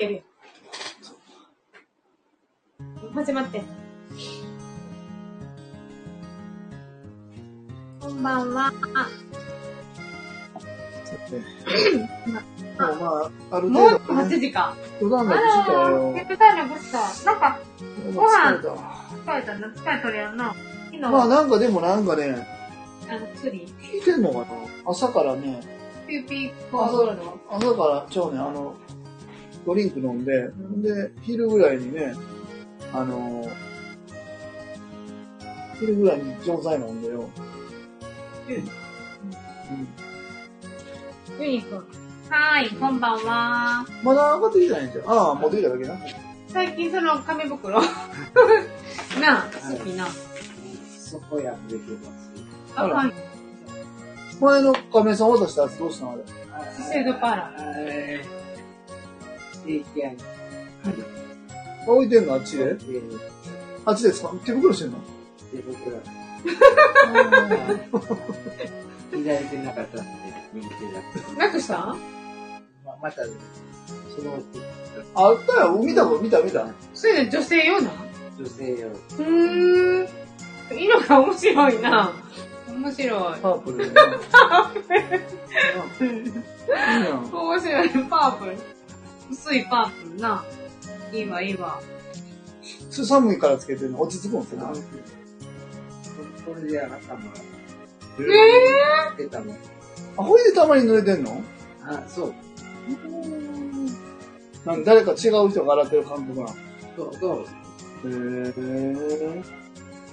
やるよ。始まって。こんばんは。もうまあ、あるもう程度、8ね、時か。普段なくした。なんか、もう疲れた。な、疲れとるやんな。昨日、まあなんかでもなんかね、あの、薬、聞いてんのかな朝からね、ピューピーコーゴールド。朝からちょうね、あの、ドリンク飲んで、んで、昼ぐらいにね、あのー、昼ぐらいに錠剤飲んでよ。うんうん。ユニくん。はーい、こんばんは。まだ上がってきてないんじゃん。ああ、持ってきただけな。最近その紙袋 なあ、好きな。そこやめてます。あかん。前の亀さん渡したやつどうしたのあれ。資生堂パーラー。えー、定期案置いてんのあっちで？で、あっちですか？手袋してんの？手袋。左手なかったんで、右手だった。なくした？ままた、そのあったよ。見た見た見た。それで女性用な女性用。うーん。色が面白いな。面白い。パープルでね。うんいいやん。面白い。パープル。薄いパープルな。いいわ、いいわ。それ寒いからつけてんの？落ち着くんですよ。これで頭、え出たの。あ、ほいでたまに濡れてんの？あ、そう。なん誰か違う人が洗ってる感覚なの？そう、そう。へー。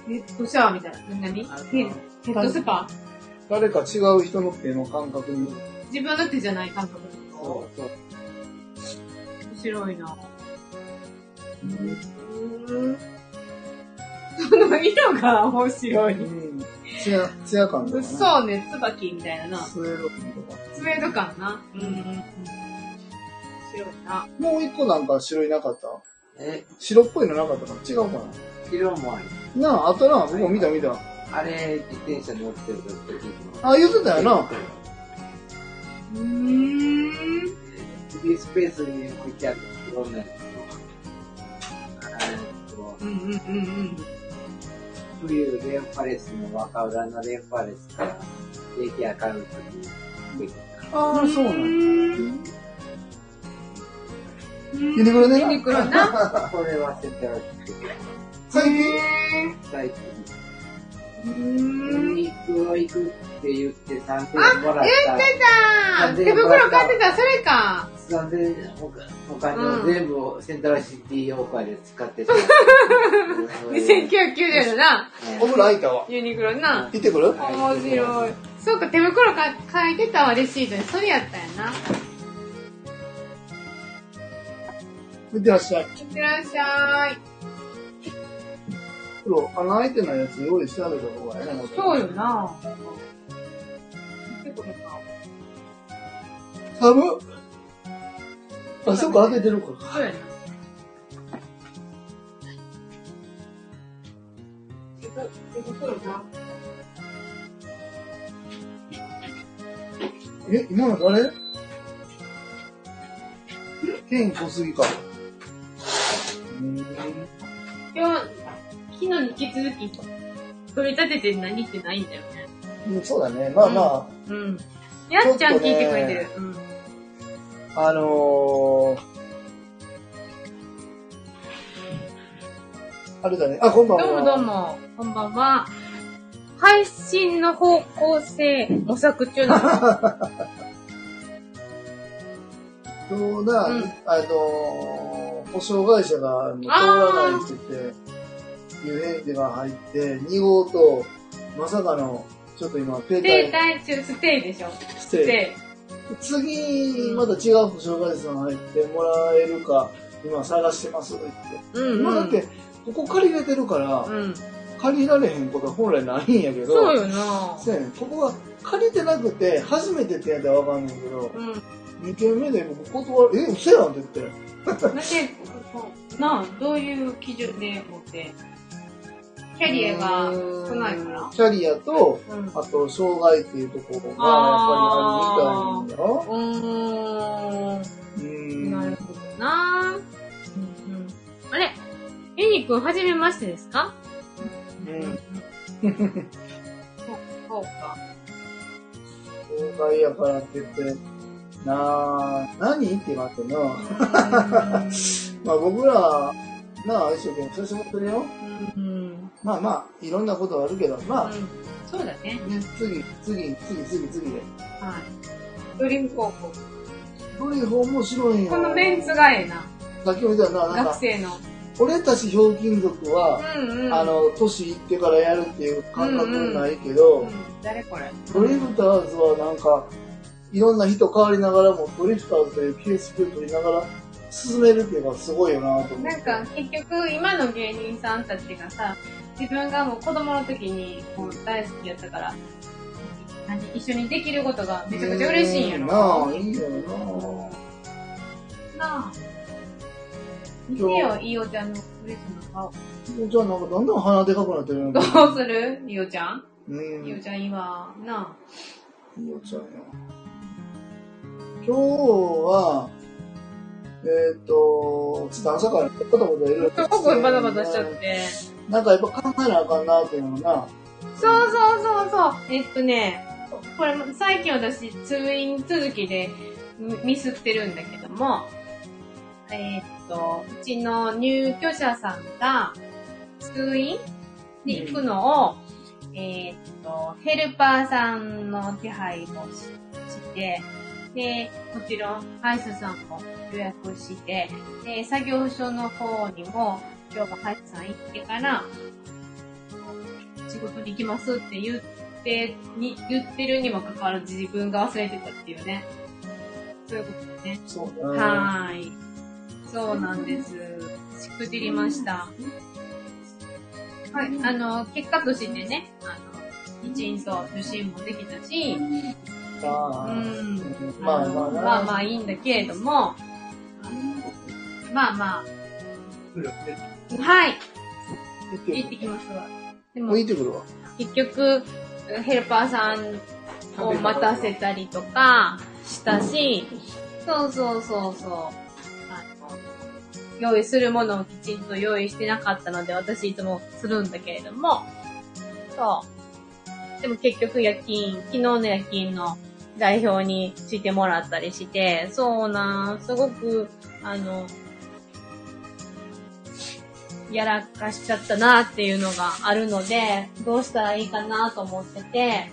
ヘッドシャワーみたいな。何？あヘッヘッドスパ？誰か違う人の手の感覚に。自分の手じゃない感覚そう、そう。面白いな。うーん。その色が面白い。うん。ツヤ、ツヤ感とかね。そうね、椿みたいなな。スウェード感とか。スウェード感な。うんうんうん。面白いな。もう一個なんか白いなかった？え、白っぽいのなかったかな？違うか色もあり。ななあ、あったな。僕も見た見た。あれ、自転車乗ってる時あ、言ってたよな。うーん。フリースペースに置いてあるいろんなやつをうんうんうんうん。冬、レンファレスの若浦のレンファレスから定期上がるときに、ああ、そうなの。んユニクロねユニクロな。これは絶対最近へ最近、ーうーん。ユニクロ行くって言って3000円もらった。言ってた手袋買ってた、それか。3000円お金を全部セントラルシティオーカーで使ってた。2990円な。お風呂開いたわ。ユニクロな。行ってくる？面白い。そうか、手袋か書いてたわ、レシートに。それやったんやな。行ってらっしゃい。いってらっしゃい。風呂、穴開いてないやつ用意してあげた方がええな。そうよな。寒っ。あ、そっか、開けてるから。そう。え、今の誰？ケン小杉か。うん。今日、昨日に引き続き、取り立てて何ってないんだよね。うんそうだね。まあまあ、うん。やっちゃん聞いてくれてる。うん。あのー、あれだね。あ、こんばんは。どうもどうも、こんばんは。配信の方向性模索中 なの。そうだ、うんあのー、保証会社がもう通らないって言って、いう返事が入って、2号と、まさかの、ちょっと今、停停滞滞中、ステイでしょ。しスて、テ次、また違う保証会社が入ってもらえるか、今探してますって言って。イ。うん、まあだって、ここ借りれてるから、うん。借りられへんことは本来ないんやけど、そうよなそうやねんここが借りてなくて、初めてってやったらわかんないけど、うん。2件目で僕断る、え、嘘やんって言って。だって、そうなあ、どういう基準で持って、キャリアが少ないからキャリアと、うん。あと、障害っていうところが、やっぱりあるみたいよ。うーん。うん。なるほどなうんうん。あれ？ユニくん、はじめましてですか？うん。そう、か。障害やからって言って、なあ、何？って言われてな。まあ僕ら、なあ、一生懸命させてもらってるよ。うん。うん。まあまあ、いろんなことはあるけど、まあ、うんそうだね。ね、次、次、次、次、次で。はい。ドリーム高校。これ面白いよ。このメンツがええな。さっきも言ったよな、なんか、学生の。俺たちひょうきん族は、うんうん。あの、年いってからやるっていう感覚ないけど、うん、誰これ？ドリフターズはなんか、いろんな人変わりながらも、ドリフターズというケースを取りながら進めるっていうのはすごいよなと思って。なんか結局今の芸人さんたちがさ、自分がもう子供の時にもう大好きやったから、何一緒にできることがめちゃくちゃ嬉しいんやろ。なあ、いいよななあ。見てよ、いおちゃんの嬉しいの顔。じゃあなんかどんどん鼻でかくなってるよどうする？いおちゃん？うん。いおちゃんいいわ。なあ。いいよちゃんよ。今日は、えっ、と、ちょっと朝からバタバタいろいろすごくバタバタしちゃって。なんかやっぱ考えなあかんなっていうのな。そうそうそうそう。えっとね、これ最近私通院続きでミスってるんだけども、えっと、うちの入居者さんが通院に行くのを、えっと、ヘルパーさんの手配をしして、で、もちろん歯医者さんも予約して、で、作業所の方にも今日は歯医者さん行ってから、仕事に行きますって言って、に、言ってるにもかかわらず自分が忘れてたっていうね。そういうことですね。そうだはーい。そうなんです。しくじりました。はい。あの、結果としてね、あの、きちんと受診もできたし、うん。まあまあなまあまあいいんだけれども、まあまあ、はい。行ってきますわ。でももう、行ってくるわ。結局、ヘルパーさんを待たせたりとかしたし、そうそうそうそう。あの、用意するものをきちんと用意してなかったので、私いつもするんだけれども、そう。でも結局夜勤、昨日の夜勤の代表にしてもらったりして、そうなん、すごく、あの、やらかしちゃったなっていうのがあるので、どうしたらいいかなと思ってて、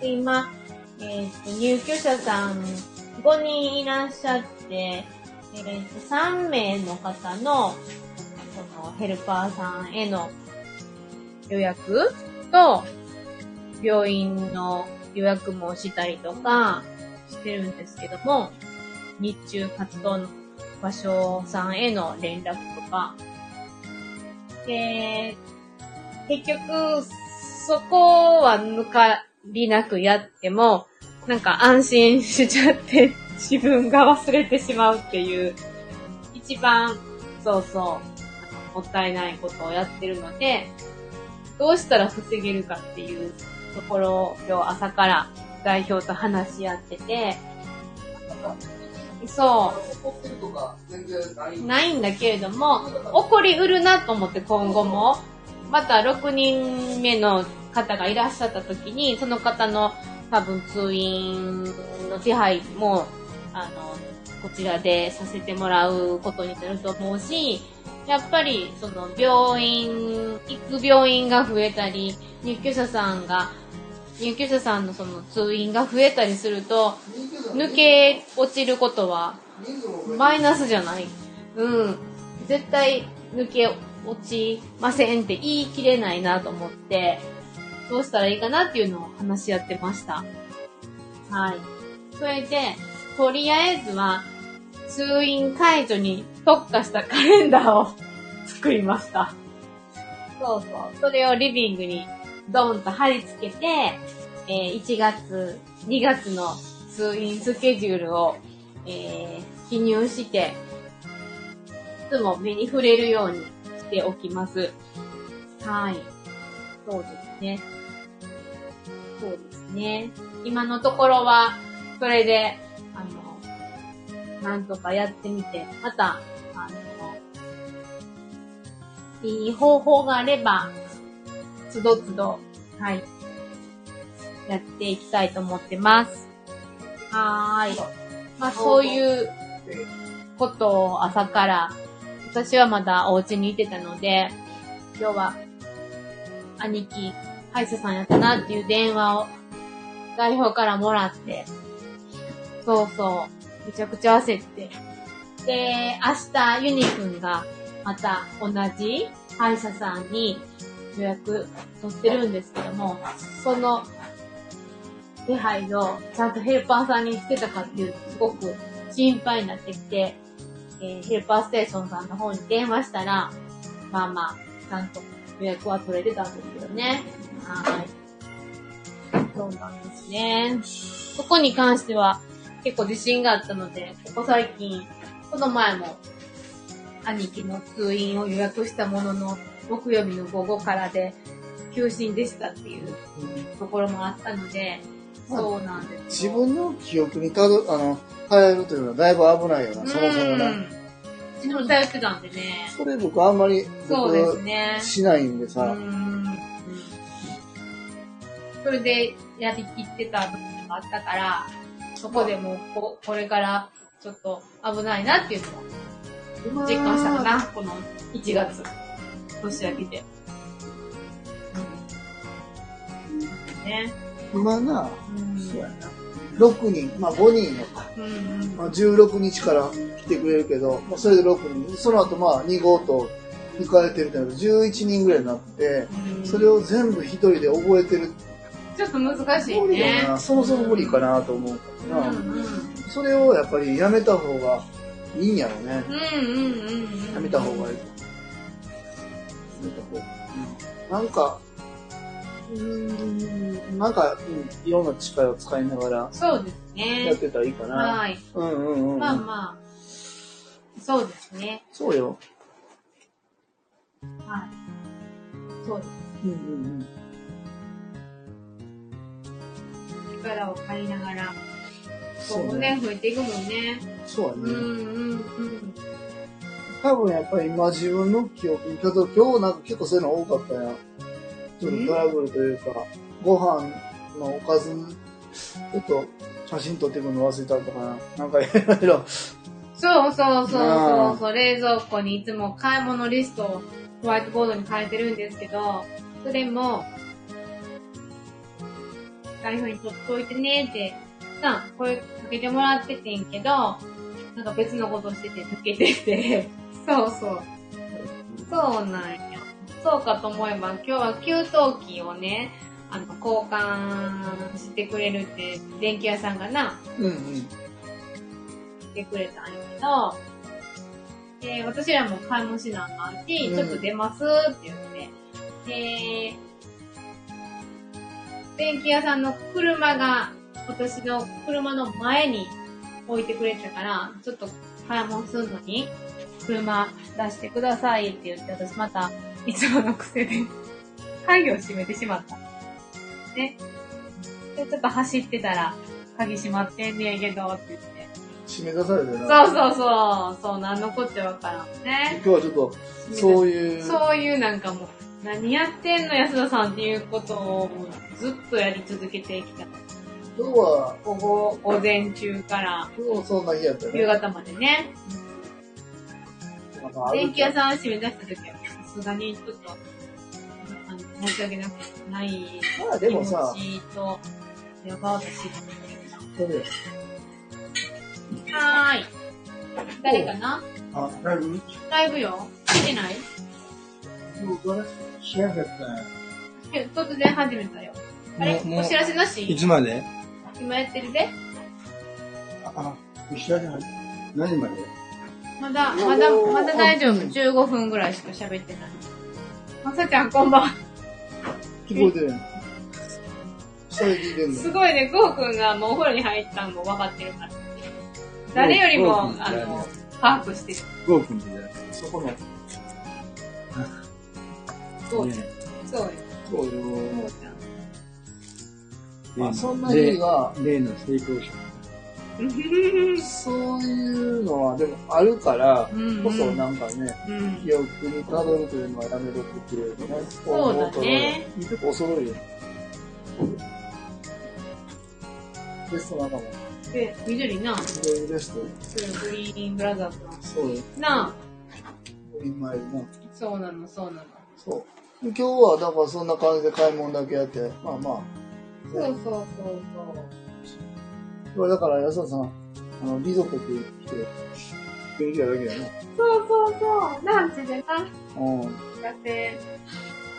で今、えっ、と、入居者さん5人いらっしゃって、えっ、と、3名の方の、その、ヘルパーさんへの予約と、病院の予約もしたりとかしてるんですけども、日中活動の場所さんへの連絡とか、で、結局、そこは抜かりなくやっても、なんか安心しちゃって、自分が忘れてしまうっていう、一番、そうそう、もったいないことをやってるので、どうしたら防げるかっていうところを今日朝から代表と話し合ってて、そう、怒ってるとか全然ない。ないんだけれども、起こりうるなと思って今後も、また6人目の方がいらっしゃった時に、その方の多分通院の手配も、あの、こちらでさせてもらうことになると思うし、やっぱり、その、病院、行く病院が増えたり、入居者さんが、入居者さんのその通院が増えたりすると、抜け落ちることはマイナスじゃない。うん。絶対抜け落ちませんって言い切れないなと思って、どうしたらいいかなっていうのを話し合ってました。はい。それで、とりあえずは、通院解除に特化したカレンダーを 作りました。そうそう。それをリビングにドーンと貼り付けて、えー1月、2月の通院スケジュールを、えー記入して、いつも目に触れるようにしておきます。はい。そうですね。そうですね。今のところは、それで、あの、なんとかやってみて、また、あの、いい方法があれば、つどつど、はい、やっていきたいと思ってます。はーい。まあ、そういうことを朝から、私はまだお家にいてたので、今日は、兄貴、歯医者さんやったなっていう電話を代表からもらって、そうそう、めちゃくちゃ焦って。で、明日ユニくんがまた同じ歯医者さんに予約取ってるんですけども、その手配をちゃんとヘルパーさんにしてたかっていうと、すごく心配になってきて、えーヘルパーステーションさんの方に電話したら、まあまあ、ちゃんと予約は取れてたんですけどね。はい。そうなんですね。そこに関しては結構自信があったので、ここ最近、この前も兄貴の通院を予約したものの、木曜日の午後からで休診でしたっていうところもあったので、そうなんですよ。自分の記憶にたど、あの、変えるというのはだいぶ危ないよな、そもそもな。うん。自分頼ってたんでね。それ僕あんまり、そうです僕、ね。しないんでうさ、ん。それでやりきってた部分があったから、そこでもうこ、これからちょっと危ないなっていうのを実感したかな、この1月。年明けて。うん。ね。今な、うん。そうやな。6人、まあ5人のか。まあ、16日から来てくれるけど、まあ、それで6人。その後まあ2号と控えてるってなると11人ぐらいになって、うんそれを全部一人で覚えてるちょっと難しい無理ね。そもそも無理かなと思うからな。それをやっぱりやめた方がいいんやろね。やめた方がいい。やめた方がいい。なんか、うーん、なんか、うん、いろんな力を使いながらそうですね。やってたらいいかな。はい。うんうんうん。まあまあ。そうですね。そうよ。はい。そうです。うんうんうん。力を借りながら、そう今後ね、増えていくもんね。そうやね。うんうんうん。多分やっぱり今自分の記憶に、今日なんか結構そういうの多かったやん。ちょっとトラブルというか、ご飯のおかず、ちょっと写真撮ってくるの忘れたとかな。なんかいろいろ。そうそうそうそう。そう、冷蔵庫にいつも買い物リストをホワイトボードに書いてるんですけど、それも、台本に取っといてねって、さ、これかけてもらっててんけど、なんか別のことしてて抜けてて、そうそう。そうなんよ。そうかと思えば、今日は給湯器をね、あの、交換してくれるって、電気屋さんがな、うんうん。してくれたんやけど、で、私らも買い物しなあかんし、うんちょっと出ますって言って、で、電気屋さんの車が、私の車の前に置いてくれてたから、ちょっと買い物するのに、車出してくださいって言って、私また、いつもの癖で、鍵を閉めてしまった。ね。で、ちょっと走ってたら、鍵閉まってんねやけど、って言って。締め出されてな。そうそうそう。そう、なんのこっちゃわからんね。今日はちょっと、そういう、そういうなんかもう、何やってんの安田さんっていうことをずっとやり続けてきた。今日は、午後、午前中から今日そんな日やったよね。夕方までね。電気屋さんを閉め出した時は、さすがにちょっと、あの、申し訳なくないまあで気持もさ、ちと、やば私。それはーい。誰かな？あ、ライブ？ライブよ。来てない？知らなかったえ突然始めたよ。あれ？もうもうお知らせなし？いつまで？今やってるで。あ、あ、お知らせ。何まで？まだ、まだ、まだ大丈夫。15分ぐらいしか喋ってない。まさちゃんこんばんは。聞こえてるやん。それ聞いてんのすごいね、ゴーくんがもうお風呂に入ったのも分かってるから。誰よりも、あの、把握してる。ゴーくんじゃないそこの。そう、ねそうよ。そうよ。ゴーちゃん。あ、そんな日が、例の成功者。そういうのはでもあるから、うんこそなんかね、うん。記憶にたどるというのはやめとってくれるとね。そうだね。結構遅いよ。ベスト仲間。で、緑な、そういうベスト。グリーンブラザーズの。そうよ。な今いるな。あ、そうなの、そうなの。そう。今日はだからそんな感じで買い物だけやって、まあまあ。そうそうそうこれだから安田さん、あの、リゾットって来て、元気やだけやな。そう。そうそうそう。ランチでな、うん。だって、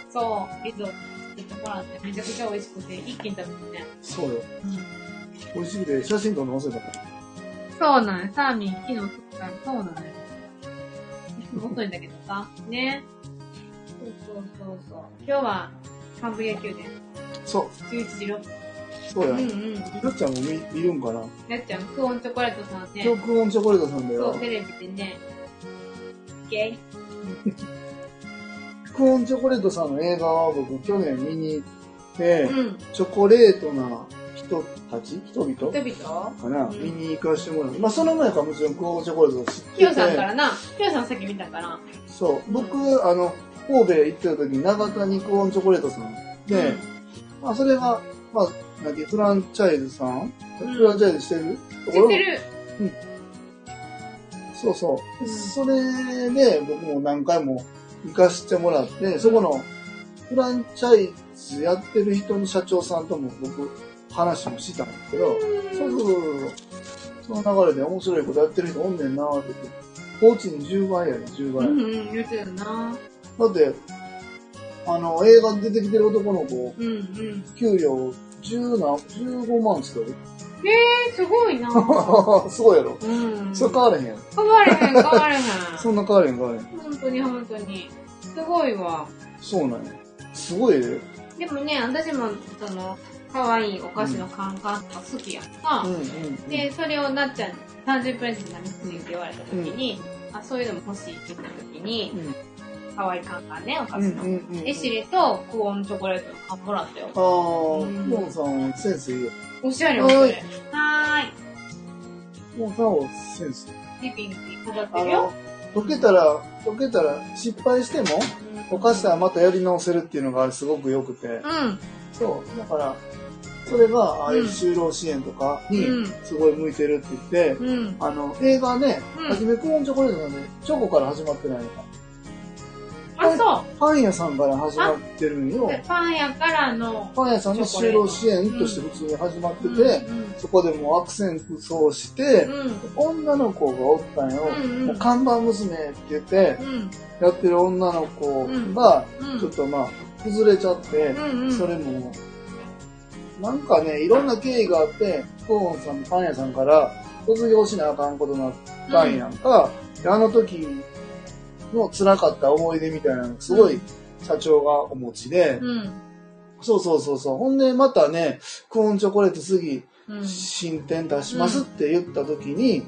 そう、リゾット作ってもらってめちゃくちゃ美味しくて、一気に食べてね。そうよ。美味しくて写真撮るの忘れた。そうなんや。サーミン、昨日作ったそうなんや。遅いんだけどさ。ね。そうそうそうそう。今日は、カンブリア宮殿。そう。11時6分。そうや。うんようん。っちゃんも見見るんかな？やっちゃん、クオンチョコレートさんね。今日クオンチョコレートさんだよそう、。テレビでね。ゲイ クオンチョコレートさんの映画は僕去年見に行って、うん。チョコレートな人たち？人々？人々？かな、うん見に行かしてもらう。まあその前からもちろんクオンチョコレート知ってて。キヨさんからな。キヨさんさっき見たから。そう。僕、あの、神戸行ってた時に長田にクオンチョコレートさんで、まあそれが、まあ、なんてフランチャイズさん、うんフランチャイズしてる？ところ？知ってる。そうそう。うんそれで僕も何回も行かしてもらって、そこのフランチャイズやってる人の社長さんとも僕話もしたんですけど、そうそうそうそう。その流れで面白いことやってる人おんねんなーって言って。コーチに10倍やね、10倍。うんうん、言ってたな。だって、あの、映画に出てきてる男の子、うんうん。給料10何、15万って言っえー、すごいな。すごいやろ？うん。それ変われへん。変われへん、変われへん。そんな変われへん変われへん。本当に本当に。すごいわ。そうなんや。すごいで。でもね、私も、その、可愛いお菓子のカンカンとか好きやんか。うんうん。で、それをなっちゃんに誕生日プレゼント何欲しいって言われた時に、あ、そういうのも欲しいって言った時に、うん可愛いカンカンね、お菓うん子の。うんうん。エシレとクオンチョコレートの缶もらったよ。あー、うんモンさんはセンスいいよ。おしゃれおしゃれ。はーい。モンさんはセンス。リビングに飾ってあるよの。、溶けたら、溶けたら、失敗しても、溶かしたらまたやり直せるっていうのがすごく良くて。うん。そう。だから、それが、ああいう就労支援とかにうん、すごい向いてるって言って、うん。あの、映画ね、うんはじめクオンチョコレートなんで、チョコから始まってないのか。あ、そう。パン屋さんから始まってるんよ。でパン屋からの、パン屋さんの就労支援として普通に始まってて、うんそこでもう悪戦苦闘して、うん。女の子がおったんよ。うんうんもう看板娘って言って、うん。やってる女の子が、うん。ちょっとまあ、崩れちゃって、うんうん。それも、なんかね、いろんな経緯があって、コーンさんのパン屋さんから卒業しなあかんことになったんやんか、であの時の辛かった思い出みたいなのすごい社長がお持ちで、うん。そうそうそうそう。ほんでまたね、クオンチョコレート次、うん。新店出しますって言った時に、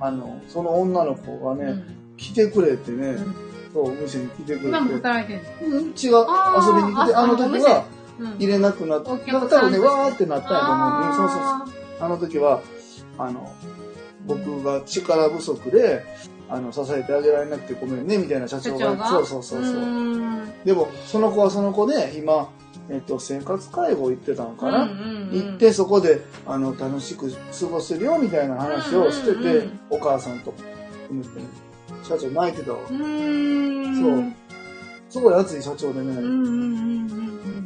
あの、その女の子がね、来てくれてね、うんそう、お店に来てくれて。今も働いてるうん、違う、遊びに来て、あの時はの入れなくなって、おだ客さんから多分ね、わーってなったんやと思う。うん、そうそうそう。ああの時は、あの、僕が力不足で、あの、支えてあげられなくてごめんね、みたいな社長が。そうそうそうそう。ん。でも、その子はその子で、今、えっと、生活介護行ってたのかな、行って、そこで、あの、楽しく過ごせるよ、みたいな話をしてて、お母さんと、うん社長泣いてたわ。そう。すごい熱い社長でね、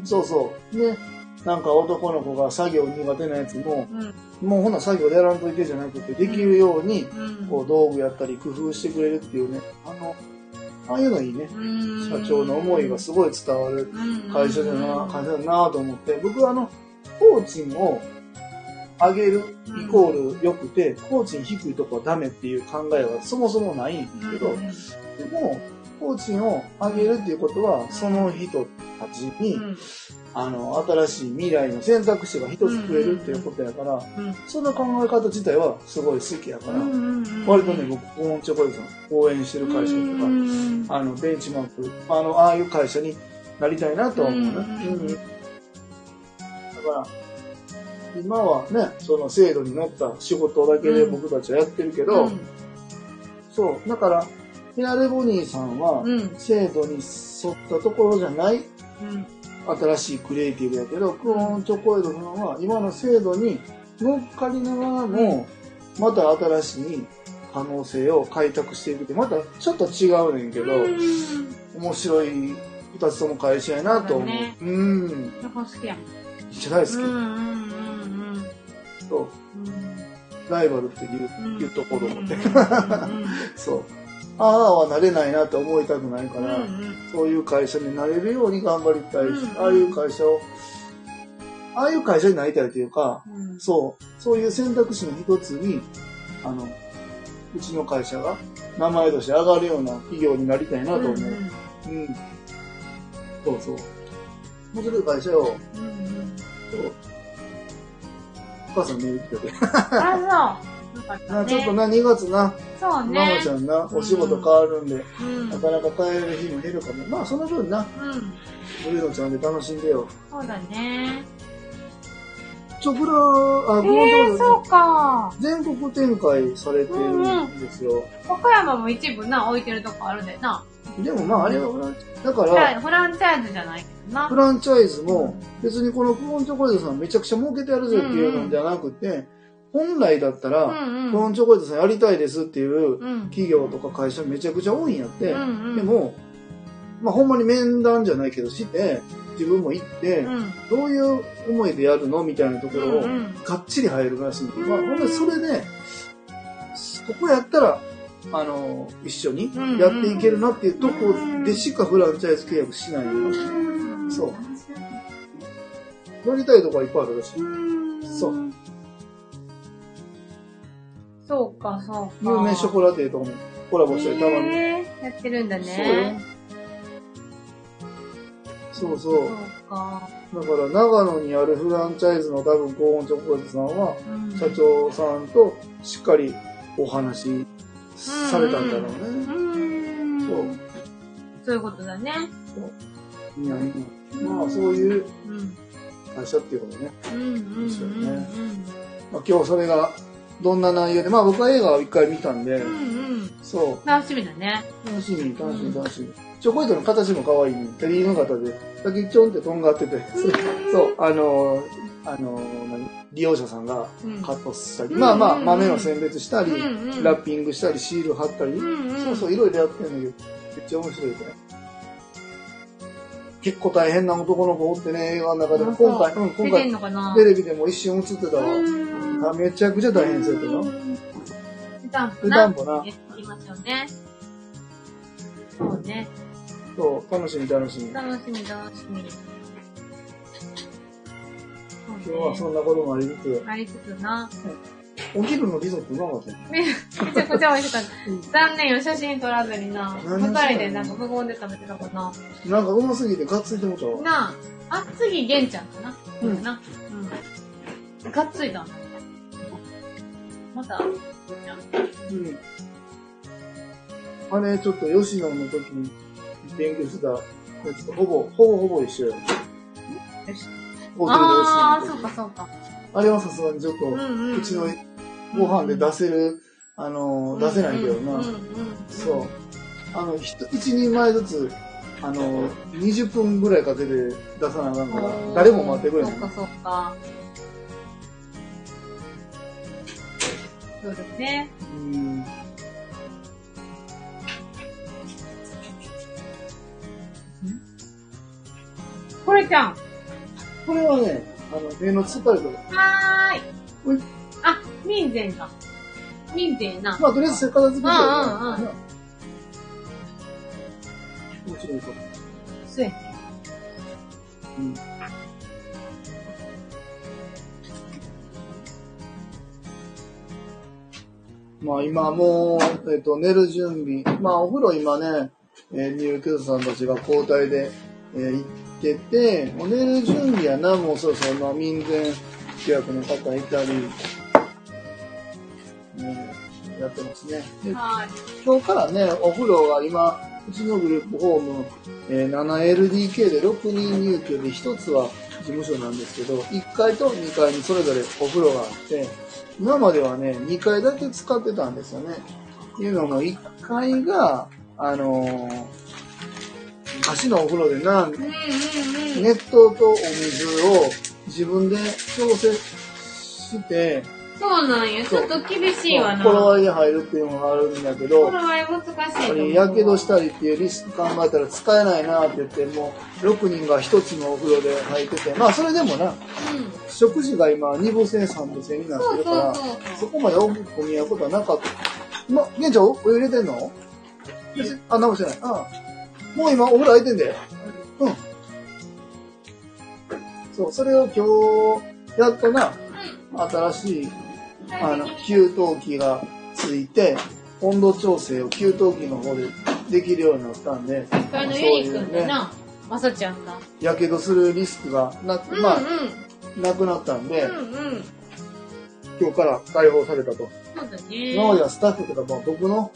そうそう。で、なんか男の子が作業苦手なやつも、うん。もうほな作業でやらんといてじゃなくて、できるように、うん。こう道具やったり工夫してくれるっていうね、あの、ああいうのいいね。うん。社長の思いがすごい伝わる会社だな、会社だなと思って、僕はあの、工賃を上げるイコール良くて、工賃低いとこはダメっていう考えはそもそもないんですけど、うん。でも、工賃を上げるっていうことは、その人たちに、うん。あの、新しい未来の選択肢が一つ増えるっていうことやから、うん。その考え方自体はすごい好きやから、うんうん割とね、僕、コーンチョコレートさん応援してる会社とか、うんあの、ベンチマーク、あの、ああいう会社になりたいなとは思うね。うんうんだから、今はね、その制度に乗った仕事だけで僕たちはやってるけど、うん。そう。だから、ヘアレボニーさんは、うん。制度に沿ったところじゃないうん。新しいクリエイティブやけど、クオンチョコエドさんは今の制度に乗っかりながらも、また新しい可能性を開拓していくって、またちょっと違うねんけど、面白い二つとも会社やなと思う。ねうん。両方好きやもん。め大好き。うんうんうんそううん。ライバルっていう,、うんいうところで、うんうん そう。ああはなれないなって思いたくないから、うんうんそういう会社になれるように頑張りたいし、うんああいう会社を、ああいう会社になりたいというか、うんそう、そういう選択肢の一つに、あの、うちの会社が名前として上がるような企業になりたいなと思う。うん。そうそう。面白い会社を、うんうんそうお母さんメール来てて。あ、そう。よかったなね。ちょっとな、2月な、そうママねち。ゃんな、お仕事変わるんで、うん。なかなか帰れる日も減るかも。まあ、その分な、うん。ブルーノちゃんで楽しんでよ。そうだね。チョコラ、あ、えこのー、そうか。全国展開されてるんですよ。岡山も一部な、置いてるとこあるでな。でもまあ、あれはフラン、だかじゃら、あフランチャイズじゃないけどなフ。ランチャイズも、別にこのクオンチョコレートさんめちゃくちゃ儲けてやるぜっていうのではなくて、本来だったうら、んうん。クオンチョコレートさんやりたいですっていううん。企業とか会社めちゃくちゃ多いんやってう、んうん。で、も、まあほんまに面談じゃないけどして、自分も行ってう、ん。どういう思いでやるのみたいなところをうんうんがっちり入るらしい。んまあほんでそれで、ここやったら、あの、一緒にやっていけるなっていうとこでしかフランチャイズ契約しないよ。そう。やりたいとこはいっぱいあるらしい。そう。そうか、そうか。有名ショコラティエともコラボしたりたまに。やってるんだそう。そうそそうう。か。だから長野にあるフランチャイズの多分高温チョコレートさんは、うん社長さんとしっかりお話しされたんだろううね。ん。そう。そういうことだね。いやまあそういううん。会社っていうことね。うんうんうんですようんねまあ、今日それがどんな内容で、まあ僕は映画を一回見たんで、うんうん。そう。楽しみだね。楽しみ、楽しみ、楽しみ。チョコレートの形も可愛い。ね。テリーの型で、先ちょんってとんがってて、そう、あのー、あの利用者さんがうん。カットしたり、うんまあまあうん豆の選別したり、ラッピングしたり、シール貼ったり、そうそう、いろいろやってるんだけど、めっちゃ面白いで。すね。結構大変な男の子おってね、映画の中でも、今回、うん、今回、テレビでも一瞬映ってたわ。うんあめちゃくちゃ大変そうやったな。値段も値な。段もな、やりましょうね。そうね。そう、楽しみ楽しみ。今楽しみ楽しみ。日はそんなこともありつつ、ありつつな。お昼のリゾットうまかったよめ めちゃくちゃ美味しかった。残念よ、写真撮らずにな。何二人でなんか無言で食べてたかな。なんかうますぎてがっついてもたわ。なあ、あ、次、玄ちゃんかな。うんな。うん。がっついた。また、うん。あれ、ちょっと吉野の時に勉強してたやつとほぼ、ほぼほぼ一緒よ。よしホテルでああ、そうかそうか。あれはさすがにちょっと、うちのご飯で出せる、あの、出せないけどな。そう。あの、一人前ずつ、あの、20分ぐらいかけて出さなあかんから、誰も待ってくれないそう。かそうか。そうですね。うん。これちゃん。これはね、あの、目の疲れとか。はーいほい。あ、民前だ。民前な。まあ、とりあえず片付けてようんうんうん面白いこと。そうやね。うんまあ今もう、えっ、と、寝る準備。まあお風呂今ね、えー、入居者さんたちが交代で、えー行ってて、もう寝る準備やな、もうそろそろ、まあ民前契約の方いたり、ね、やってますね。ではい。今日からね、お風呂が今、うちのグループホーム、えー 7LDK で6人入居で、1つは事務所なんですけど、1階と2階にそれぞれお風呂があって、今まではね、2階だけ使ってたんですよね。っていうのも、1階が、あのー昔のお風呂でな。熱湯とお水を自分で調整して、そうなんや。ちょっと厳しいわな。頃合いに入るっていうのがあるんだけど、これは難しいやっぱと思う。りやけどしたりっていうリスク考えたら使えないなって言って、もう6人が1つのお風呂で入ってて、まあそれでもな、うん。食事が今2部制3部制になってるから、そこまで大きく混み合うことはなかった。ま、玄ちゃんお湯入れてんの？あ、なんもしてない。ああもう今お風呂空いてんで。うん。そう、それを今日、やっとな、新しい、あの、給湯器がついて、温度調整を給湯器の方でできるようになったんで、あの、ユニくんでな、まさちゃんが。やけどするリスクがな、うんまあ、うん。なくなったんで、うんうん。今日から解放されたと。そうだね。今まではスタッフとかも僕の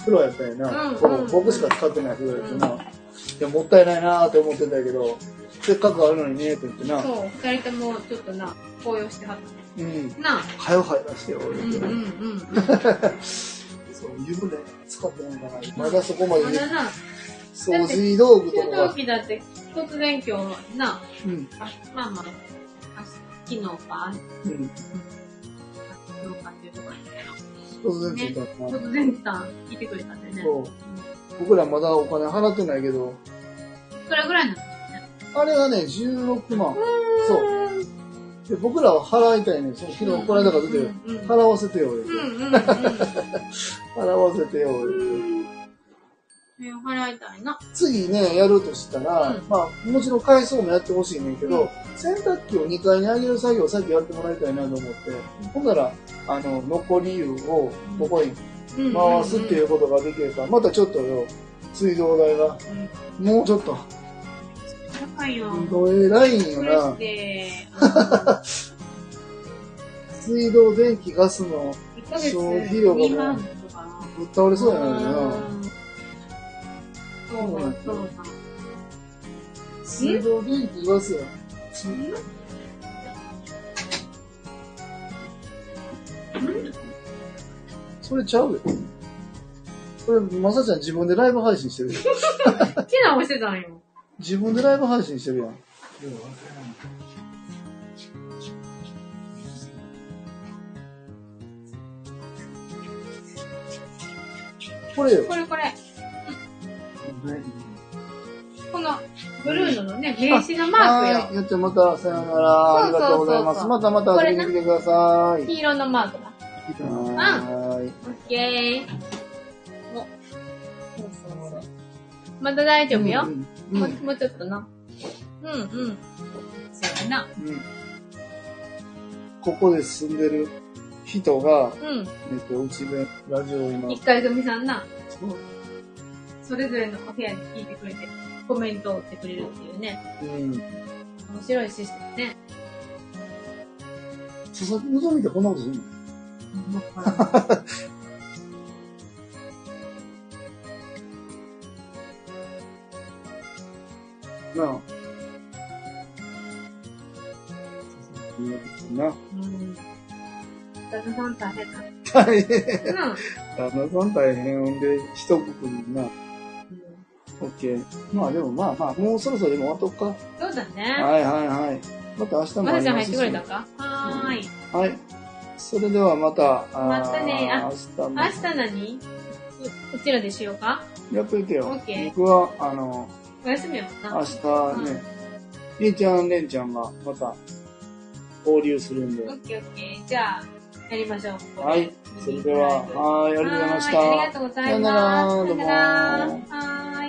風呂やったんやな。うんこう僕しか使ってない風呂やったな。いや、もったいないなーって思ってたけど、せっかくあるのにねって言ってな。そう、二人ともちょっとな、高揚してはっうん。た。なあ。はよ入らしてよ、うんうん言うん。そう、湯船使ってないから、まだそこまでねまだな、掃除道具と給かが湯。器だって突然今日な、うん。あまあまあ、あ昨日か、うん。昨日かっていうとこ突然ついた。突然さん来てくれたんだよね。そう。僕らまだお金払ってないけど、いくらぐらいなのあれがね、16万。そう。で、僕らは払いたいね。その昨日、この間から出てる。うんうん払わせてよ、言うて。うんうんうん。払わせてよ、言うて。ね払いたいな。次ね、やるとしたら、うん。まあ、もちろん改装もやってほしいねんけど、洗濯機を2階に上げる作業を先やってもらいたいなと思って、ほんなら、あの、残り湯をここに回すっていうことができるから、またちょっとよ、水道代が、もうちょっと、高いよ。えらいんよな。て、水道、電気、ガスの1ヶ月消費量がもう2万とか。ぶっ倒れそうやな。うんそうだ、そうだ。水道、電気、ガスや。それちゃうよ。これ、まさちゃん自分でライブ配信してるよ。好きな押してたんよ。自分でライブ配信してるやん。これよ。これこれ。このブルーののね、名刺のマーはい。クやってまた、さよなら。ありがとうございます。またまた遊びに来てください。よ。黄色のマークだ。はーい。オッケー。お。そうそうそう。まだ大丈夫よ。うんうんもうもうちょっとな。うんうん。そうやな。うんここで住んでる人が、うん。えっと、うちでラジオを今、一回組さんな。それぞれのお部屋に聞いてくれて、コメントを打ってくれるっていうね。うん。面白いシステムね。佐々木希ってこんなことするの？なあ。な。うん。旦那さん大変だ。大変。うん。旦那さん大変で、一括りにな。オッケー。まあでもまあまあ、もうそろそろでも終わっとくか。そうだね。はいはいはい。また明日もまさちゃん入ってありますしくれたか？はーい。はい。それではまた、またねあ明日も明日何？ううちらでしようか？やっといてよ。オッケー僕は、あの、お休みやもんな。明日ね、りんちゃん、れんちゃんがまた交流するんでオ。ッケーオッケー。じゃあ、やりましょう。はい。それでは、はい、ありがとうございました。ありがとうございます。さよならどうもさよなら